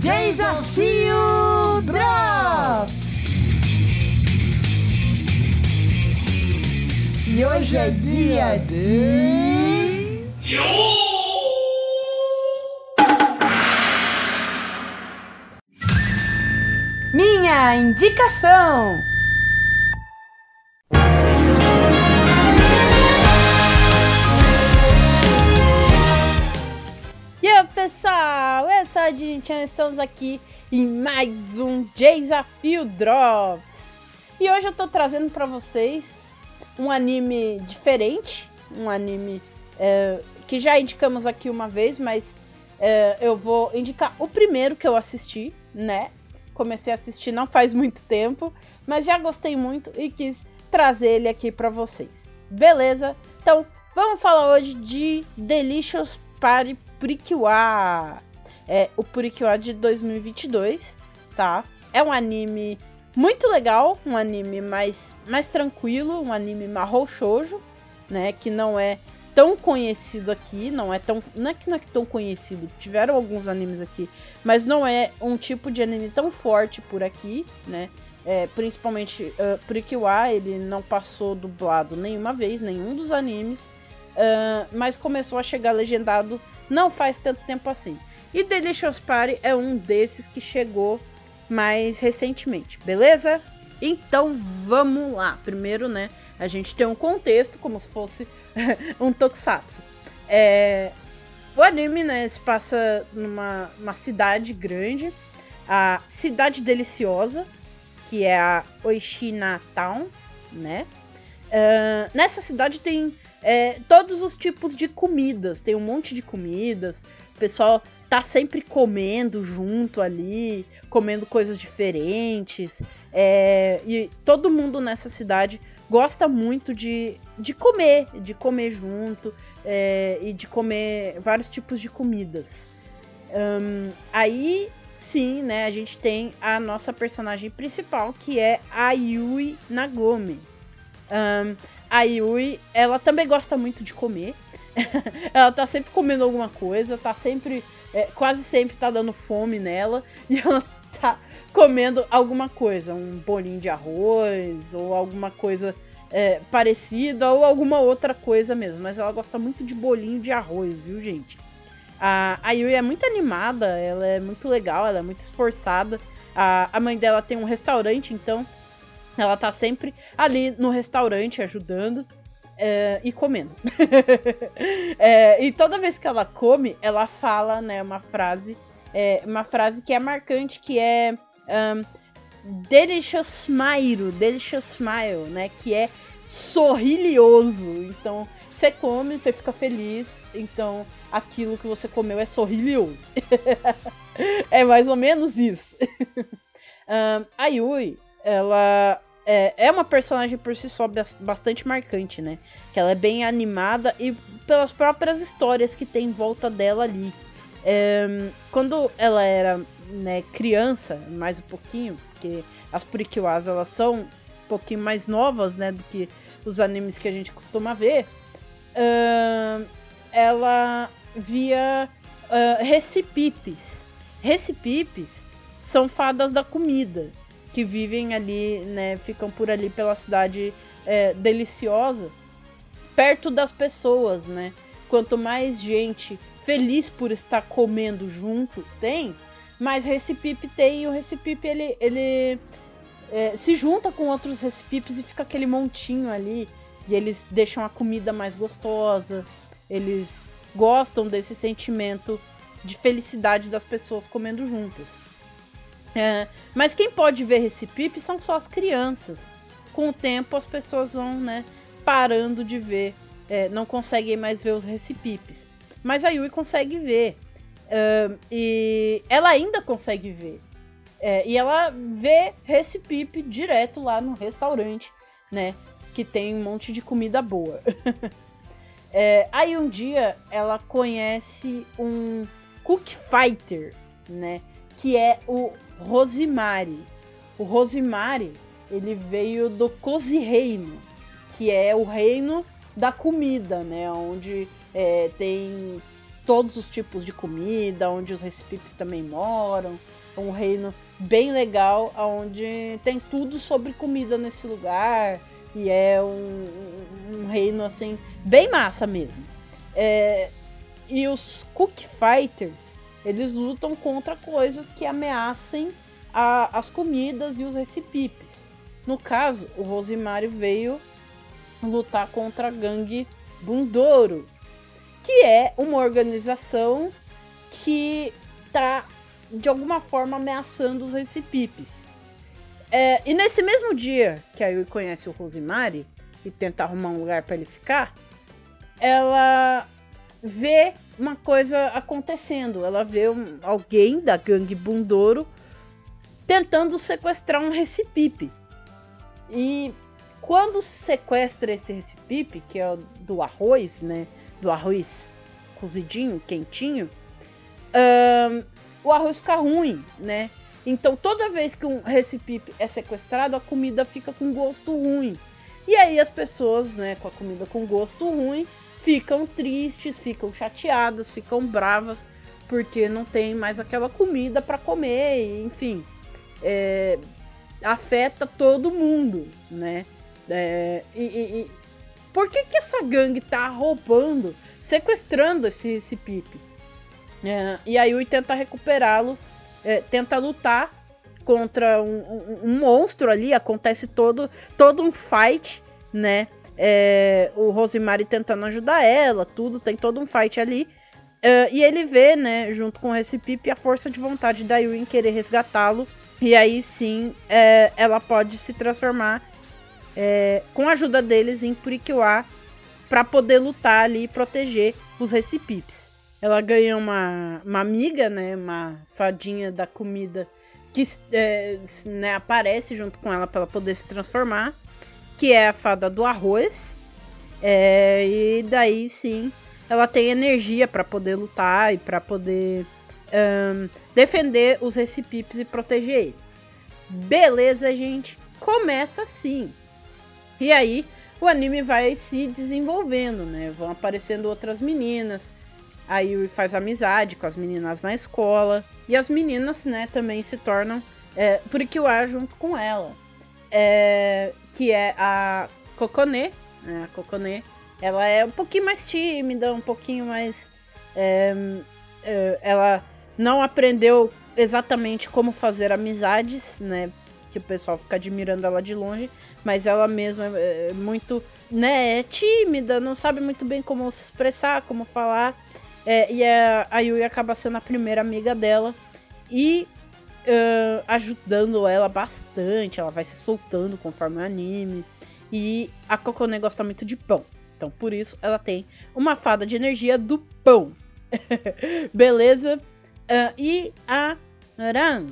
Desafio Drops! E hoje é dia de. Minha indicação! Dinchan, estamos aqui em mais um Desafio Drops. E hoje eu tô trazendo para vocês um anime diferente, um anime é, que já indicamos aqui uma vez, mas é, eu vou indicar o primeiro que eu assisti, né? Comecei a assistir não faz muito tempo, mas já gostei muito e quis trazer ele aqui para vocês. Beleza? Então, vamos falar hoje de Delicious Party Purikiwa. É o Purikiwa de 2022, tá? É um anime muito legal, um anime mais, mais tranquilo, um anime marrou shoujo, né? Que não é tão conhecido aqui, não é tão. Não é que não é tão conhecido, tiveram alguns animes aqui, mas não é um tipo de anime tão forte por aqui, né? É, principalmente uh, Purikiwa, ele não passou dublado nenhuma vez, nenhum dos animes, uh, mas começou a chegar legendado não faz tanto tempo assim. E Delicious Party é um desses que chegou mais recentemente, beleza? Então vamos lá. Primeiro, né, a gente tem um contexto como se fosse um tokusatsu. É, o anime, né, se passa numa uma cidade grande, a Cidade Deliciosa, que é a Oishina Town, né? Uh, nessa cidade tem é, todos os tipos de comidas, tem um monte de comidas, o pessoal tá sempre comendo junto ali, comendo coisas diferentes. É, e todo mundo nessa cidade gosta muito de, de comer, de comer junto é, e de comer vários tipos de comidas. Um, aí sim, né, a gente tem a nossa personagem principal, que é a Yui Nagome. Um, a Yui, ela também gosta muito de comer. ela tá sempre comendo alguma coisa, tá sempre. É, quase sempre tá dando fome nela. E ela tá comendo alguma coisa. Um bolinho de arroz, ou alguma coisa é, parecida, ou alguma outra coisa mesmo. Mas ela gosta muito de bolinho de arroz, viu, gente? A, a Yui é muito animada, ela é muito legal, ela é muito esforçada. A, a mãe dela tem um restaurante, então ela tá sempre ali no restaurante ajudando é, e comendo. é, e toda vez que ela come, ela fala, né, uma frase, é, uma frase que é marcante, que é um, delicious smile, delicious smile, né, que é sorrilhoso. Então, você come, você fica feliz, então aquilo que você comeu é sorrilhoso. é mais ou menos isso. um, a Yui, ela é, é uma personagem por si só bastante marcante, né? Que ela é bem animada e pelas próprias histórias que tem em volta dela ali. É, quando ela era né, criança, mais um pouquinho, porque as Purikiwas elas são um pouquinho mais novas, né, do que os animes que a gente costuma ver, ela via uh, recipipes. Recipipes são fadas da comida que vivem ali, né, ficam por ali pela cidade é, deliciosa, perto das pessoas, né? Quanto mais gente feliz por estar comendo junto tem, mais recipipe tem e o recipipe ele, ele é, se junta com outros recipipes e fica aquele montinho ali e eles deixam a comida mais gostosa, eles gostam desse sentimento de felicidade das pessoas comendo juntas. É, mas quem pode ver Recipipe são só as crianças. Com o tempo as pessoas vão, né, parando de ver, é, não conseguem mais ver os Recipipes. Mas a Yui consegue ver. Uh, e ela ainda consegue ver. É, e ela vê Recipipe direto lá no restaurante, né? Que tem um monte de comida boa. é, aí um dia ela conhece um Cook Fighter, né? Que é o Rosimari. O Rosimari, ele veio do Cozi Reino, que é o reino da comida, né? Onde é, tem todos os tipos de comida, onde os recipipes também moram. É um reino bem legal, onde tem tudo sobre comida nesse lugar. E é um, um reino assim, bem massa mesmo. É, e os Cook Fighters, eles lutam contra coisas que ameacem a, as comidas e os recipipes. No caso, o Rosimário veio lutar contra a gangue Bundouro, que é uma organização que tá de alguma forma ameaçando os recipipes. É, e nesse mesmo dia que a Yui conhece o Rosemary e tenta arrumar um lugar para ele ficar, ela vê uma coisa acontecendo. Ela vê um, alguém da gangue Bundouro tentando sequestrar um recipipe. E quando sequestra esse recipipe, que é do arroz, né? Do arroz cozidinho, quentinho, um, o arroz fica ruim, né? Então toda vez que um recipipe é sequestrado, a comida fica com gosto ruim. E aí as pessoas, né, com a comida com gosto ruim, ficam tristes, ficam chateadas, ficam bravas porque não tem mais aquela comida para comer, enfim, é, afeta todo mundo, né? É, e, e, e, por que que essa gangue tá roubando, sequestrando esse, esse Pipe? É, e a Yui tenta recuperá-lo, é, tenta lutar contra um, um, um, monstro ali, acontece todo, todo um fight, né? É, o Rosemary tentando ajudar ela, tudo, tem todo um fight ali. Uh, e ele vê, né, junto com esse Pipe, a força de vontade da Yui em querer resgatá-lo. E aí sim, é, ela pode se transformar é, com a ajuda deles em Purikiwa para poder lutar ali e proteger os recipipes. Ela ganha uma, uma amiga, né, uma fadinha da comida que é, né, aparece junto com ela para ela poder se transformar que é a fada do arroz. É, e daí sim ela tem energia para poder lutar e para poder um, defender os recipipes e proteger eles. Beleza, gente? Começa assim. E aí o anime vai se desenvolvendo, né? Vão aparecendo outras meninas. Aí faz amizade com as meninas na escola. E as meninas, né, também se tornam é, Purikiwa junto com ela. É, que é a Kokone. Né? A Kokone, ela é um pouquinho mais tímida, um pouquinho mais. É, é, ela não aprendeu exatamente como fazer amizades, né? Que o pessoal fica admirando ela de longe, mas ela mesma é, é muito, né? É tímida, não sabe muito bem como se expressar, como falar. É, e a, a Yui acaba sendo a primeira amiga dela. E uh, ajudando ela bastante. Ela vai se soltando conforme o anime. E a Kokone gosta muito de pão. Então, por isso, ela tem uma fada de energia do pão. Beleza? Uh, e a Ran.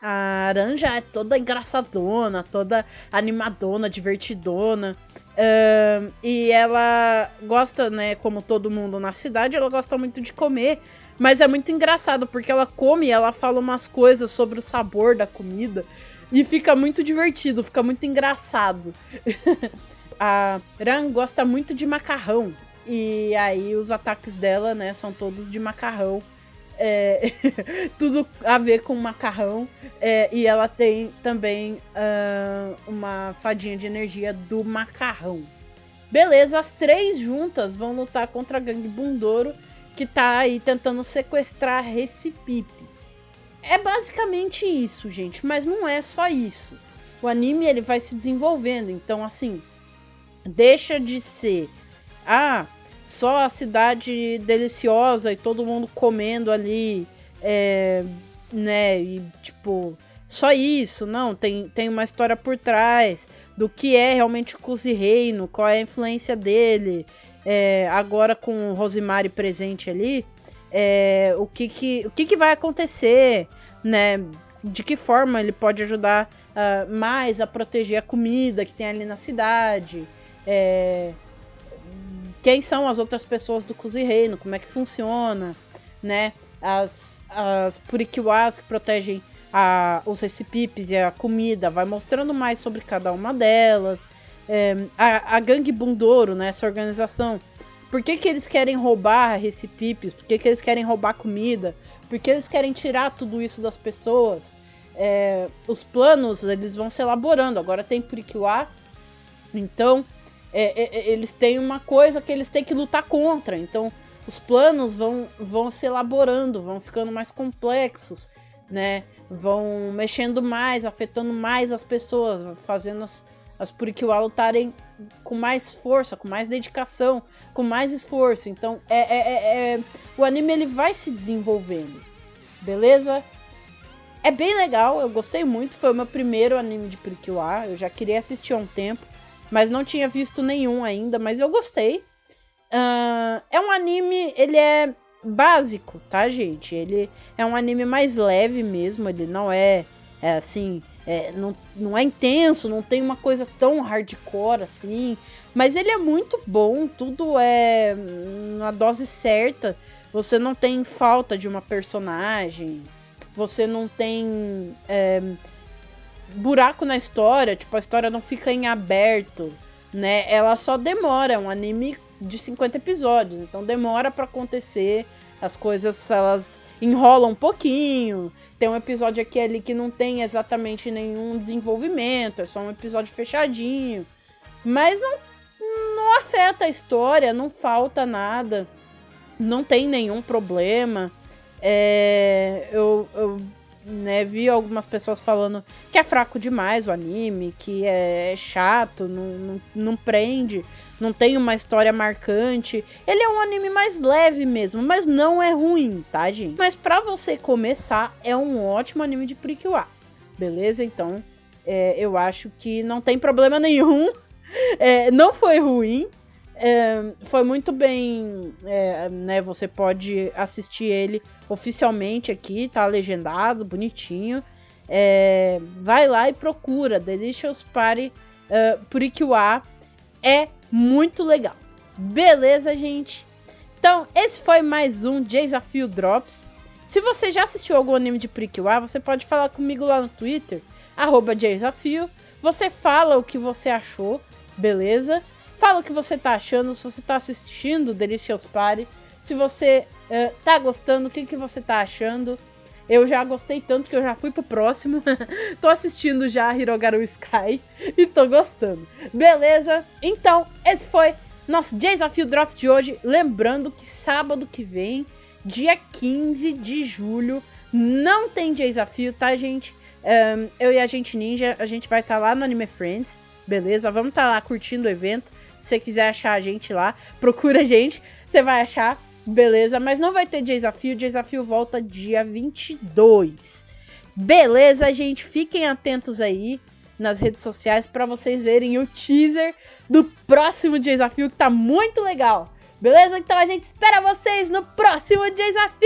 A Aran já é toda engraçadona, toda animadona, divertidona. Uh, e ela gosta, né, como todo mundo na cidade, ela gosta muito de comer. Mas é muito engraçado, porque ela come ela fala umas coisas sobre o sabor da comida. E fica muito divertido, fica muito engraçado. a Ran gosta muito de macarrão. E aí os ataques dela, né, são todos de macarrão. É, tudo a ver com macarrão. É, e ela tem também uh, uma fadinha de energia do macarrão. Beleza, as três juntas vão lutar contra a gangue Bundouro que tá aí tentando sequestrar recipipes. É basicamente isso, gente, mas não é só isso. O anime ele vai se desenvolvendo, então assim, deixa de ser ah, só a cidade deliciosa e todo mundo comendo ali, é, né, e tipo, só isso, não, tem, tem uma história por trás do que é realmente o Cusi Reino, qual é a influência dele, é, agora com o Rosemary presente ali, é, o, que, que, o que, que vai acontecer, né? De que forma ele pode ajudar uh, mais a proteger a comida que tem ali na cidade. É, quem são as outras pessoas do Cozi Reino, como é que funciona, né? As, as puriquiwas que protegem a, os recipipes e a comida, vai mostrando mais sobre cada uma delas é, a, a gangue Bundouro, né, essa organização, Por que, que eles querem roubar recipipes? Por que, que eles querem roubar comida? Por que eles querem tirar tudo isso das pessoas? É, os planos eles vão se elaborando. Agora tem Purikiwa, então é, é, é, eles têm uma coisa que eles têm que lutar contra. Então os planos vão, vão se elaborando, vão ficando mais complexos, né? Vão mexendo mais, afetando mais as pessoas, fazendo as, as Purikiwa lutarem com mais força, com mais dedicação, com mais esforço. Então, é, é, é, é, o anime ele vai se desenvolvendo, beleza? É bem legal, eu gostei muito. Foi o meu primeiro anime de Purikiwa. Eu já queria assistir há um tempo, mas não tinha visto nenhum ainda. Mas eu gostei. Uh, é um anime, ele é básico, tá, gente? Ele é um anime mais leve mesmo. Ele não é, é assim, é, não, não é intenso, não tem uma coisa tão hardcore assim. Mas ele é muito bom, tudo é na dose certa. Você não tem falta de uma personagem, você não tem é, buraco na história, tipo, a história não fica em aberto, né? Ela só demora, é um anime de 50 episódios, então demora para acontecer, as coisas elas enrolam um pouquinho, tem um episódio aqui ali que não tem exatamente nenhum desenvolvimento, é só um episódio fechadinho. Mas não, não afeta a história, não falta nada, não tem nenhum problema. É, eu, eu né, vi algumas pessoas falando que é fraco demais o anime, que é chato, não, não, não prende não tem uma história marcante. Ele é um anime mais leve mesmo, mas não é ruim, tá, gente? Mas para você começar, é um ótimo anime de Purikiwa, beleza? Então, é, eu acho que não tem problema nenhum. É, não foi ruim. É, foi muito bem, é, né? Você pode assistir ele oficialmente aqui, tá legendado, bonitinho. É, vai lá e procura Delicious Party uh, Purikiwa. É muito legal. Beleza, gente? Então, esse foi mais um Desafio Drops. Se você já assistiu algum anime de Prikiwa, você pode falar comigo lá no Twitter, arroba Desafio. Você fala o que você achou, beleza? Fala o que você tá achando, se você tá assistindo Delicious Party, se você uh, tá gostando, o que, que você tá achando. Eu já gostei tanto que eu já fui pro próximo. tô assistindo já Hirogaru Sky e tô gostando. Beleza? Então, esse foi nosso Desafio Drops de hoje. Lembrando que sábado que vem, dia 15 de julho, não tem desafio, tá, gente? Um, eu e a gente ninja, a gente vai estar tá lá no Anime Friends, beleza? Vamos estar tá lá curtindo o evento. Se você quiser achar a gente lá, procura a gente, você vai achar. Beleza, mas não vai ter desafio. Desafio volta dia 22. Beleza, gente? Fiquem atentos aí nas redes sociais para vocês verem o teaser do próximo desafio que tá muito legal. Beleza? Então a gente espera vocês no próximo desafio!